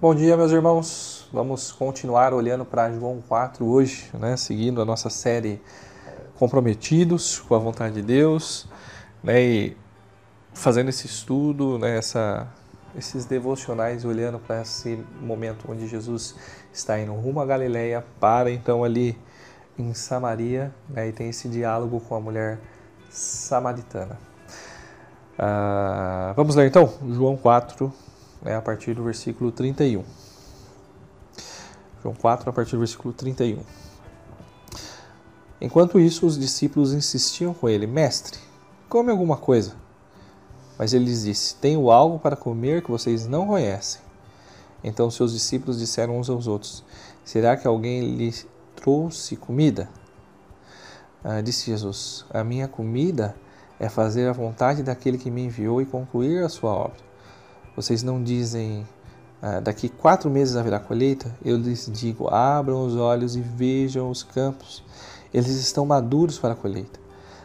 Bom dia, meus irmãos. Vamos continuar olhando para João 4 hoje, né? seguindo a nossa série Comprometidos com a Vontade de Deus, né? e fazendo esse estudo, né? Essa, esses devocionais, olhando para esse momento onde Jesus está indo rumo à Galileia, para então ali em Samaria, né? e tem esse diálogo com a mulher samaritana. Ah, vamos ler então, João 4, né, a partir do versículo 31. João 4, a partir do versículo 31. Enquanto isso, os discípulos insistiam com ele: Mestre, come alguma coisa. Mas ele lhes disse: Tenho algo para comer que vocês não conhecem. Então seus discípulos disseram uns aos outros: Será que alguém lhe trouxe comida? Ah, disse Jesus: A minha comida é fazer a vontade daquele que me enviou e concluir a sua obra. Vocês não dizem, ah, daqui quatro meses haverá colheita? Eu lhes digo, abram os olhos e vejam os campos. Eles estão maduros para a colheita.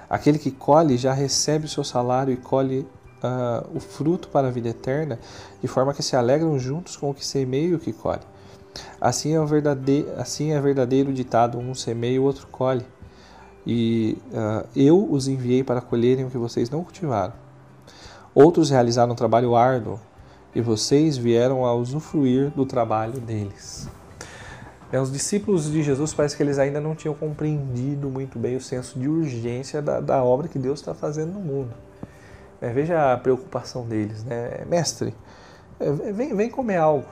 Aquele que colhe já recebe o seu salário e colhe uh, o fruto para a vida eterna, de forma que se alegram juntos com o que semeia e o que colhe. Assim é, verdadeiro, assim é verdadeiro ditado: um semeia e o outro colhe. E uh, eu os enviei para colherem o que vocês não cultivaram. Outros realizaram um trabalho árduo, e vocês vieram a usufruir do trabalho deles. É, os discípulos de Jesus parece que eles ainda não tinham compreendido muito bem o senso de urgência da, da obra que Deus está fazendo no mundo. É, veja a preocupação deles, né? Mestre, é, vem, vem comer algo.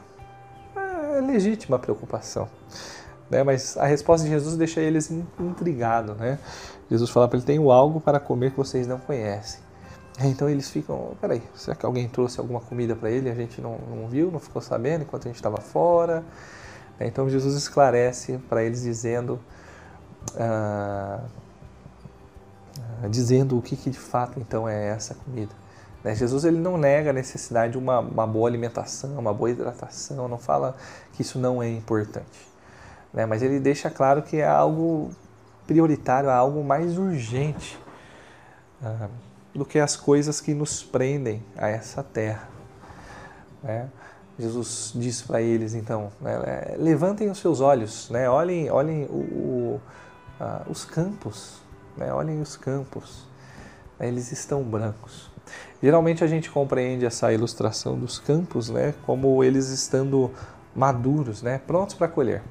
É legítima a preocupação. Né? Mas a resposta de Jesus deixa eles intrigados. Né? Jesus fala para ele: Tenho algo para comer que vocês não conhecem. Então eles ficam, peraí, será que alguém trouxe alguma comida para ele a gente não, não viu, não ficou sabendo enquanto a gente estava fora? Então Jesus esclarece para eles dizendo, ah, dizendo o que, que, de fato então é essa comida. Né? Jesus ele não nega a necessidade de uma, uma, boa alimentação, uma boa hidratação, não fala que isso não é importante. Né? Mas ele deixa claro que é algo prioritário, é algo mais urgente. Ah, do que as coisas que nos prendem a essa terra. Né? Jesus diz para eles então: né, levantem os seus olhos, né, olhem, olhem o, o, os campos, né, olhem os campos, eles estão brancos. Geralmente a gente compreende essa ilustração dos campos né, como eles estando maduros, né, prontos para colher.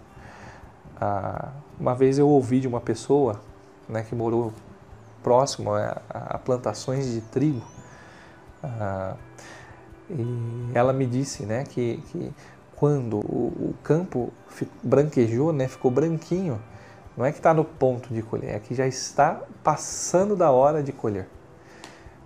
Uh, uma vez eu ouvi de uma pessoa né, que morou próximo a, a plantações de trigo. Ah, e ela me disse né, que, que quando o, o campo branquejou, né, ficou branquinho, não é que está no ponto de colher, é que já está passando da hora de colher.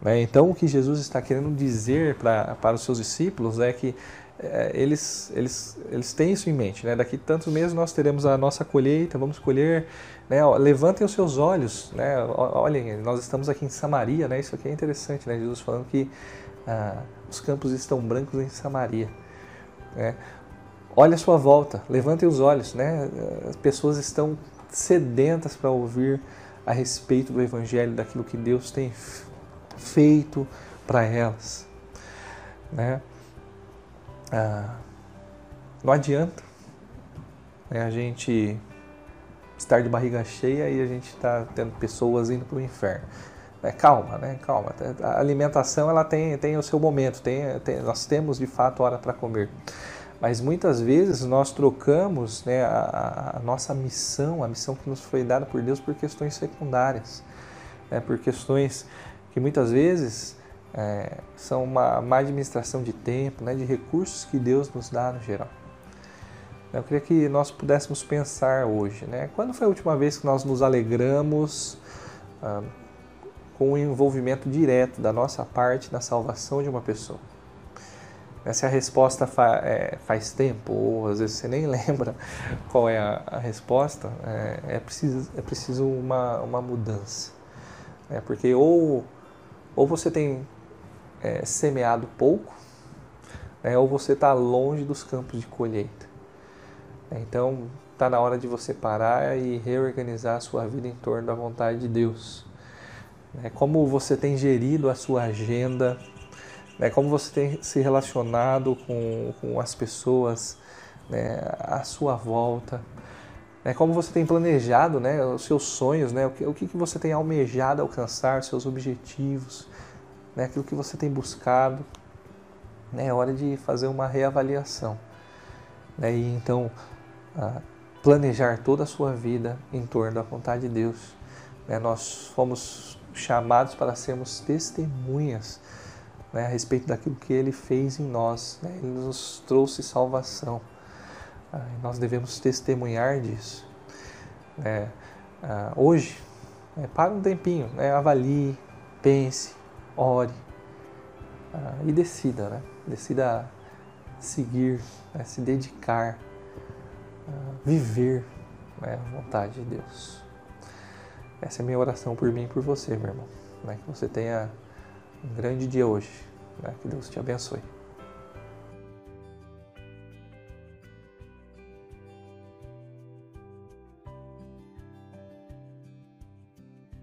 Né? Então, o que Jesus está querendo dizer pra, para os seus discípulos é que é, eles, eles, eles têm isso em mente. Né? Daqui tantos meses nós teremos a nossa colheita, vamos colher. Né? Levantem os seus olhos. Né? Olhem, nós estamos aqui em Samaria. Né? Isso aqui é interessante. Né? Jesus falando que ah, os campos estão brancos em Samaria. Né? Olhe a sua volta, levantem os olhos. Né? As pessoas estão sedentas para ouvir a respeito do Evangelho, daquilo que Deus tem feito para elas. Né? Ah, não adianta né, a gente estar de barriga cheia e a gente está tendo pessoas indo para o inferno. É, calma, né? Calma. A alimentação ela tem, tem o seu momento, tem, tem nós temos de fato hora para comer. Mas muitas vezes nós trocamos né, a, a, nossa missão, a missão que nos foi dada por Deus, por questões secundárias, né, por questões que muitas vezes é, são uma má administração de tempo, né, de recursos que Deus nos dá no geral. Eu queria que nós pudéssemos pensar hoje, né, quando foi a última vez que nós nos alegramos ah, com o envolvimento direto da nossa parte na salvação de uma pessoa? Se a resposta fa é, faz tempo, ou às vezes você nem lembra qual é a, a resposta, é, é, preciso, é preciso uma, uma mudança. Né? Porque ou, ou você tem é, semeado pouco, né, ou você está longe dos campos de colheita. Então, está na hora de você parar e reorganizar a sua vida em torno da vontade de Deus. É, como você tem gerido a sua agenda, né, como você tem se relacionado com, com as pessoas né, à sua volta, né, como você tem planejado né, os seus sonhos, né, o, que, o que você tem almejado alcançar, seus objetivos, né, aquilo que você tem buscado. Né, é hora de fazer uma reavaliação. Né, e então planejar toda a sua vida em torno da vontade de Deus. Né, nós fomos chamados para sermos testemunhas né, a respeito daquilo que Ele fez em nós. Né? Ele nos trouxe salvação. Ah, nós devemos testemunhar disso. É, ah, hoje, é, para um tempinho, né, avalie, pense, ore ah, e decida. Né? Decida seguir, né, se dedicar, viver né, a vontade de Deus. Essa é a minha oração por mim e por você, meu irmão. Né? Que você tenha um grande dia hoje. Né? Que Deus te abençoe.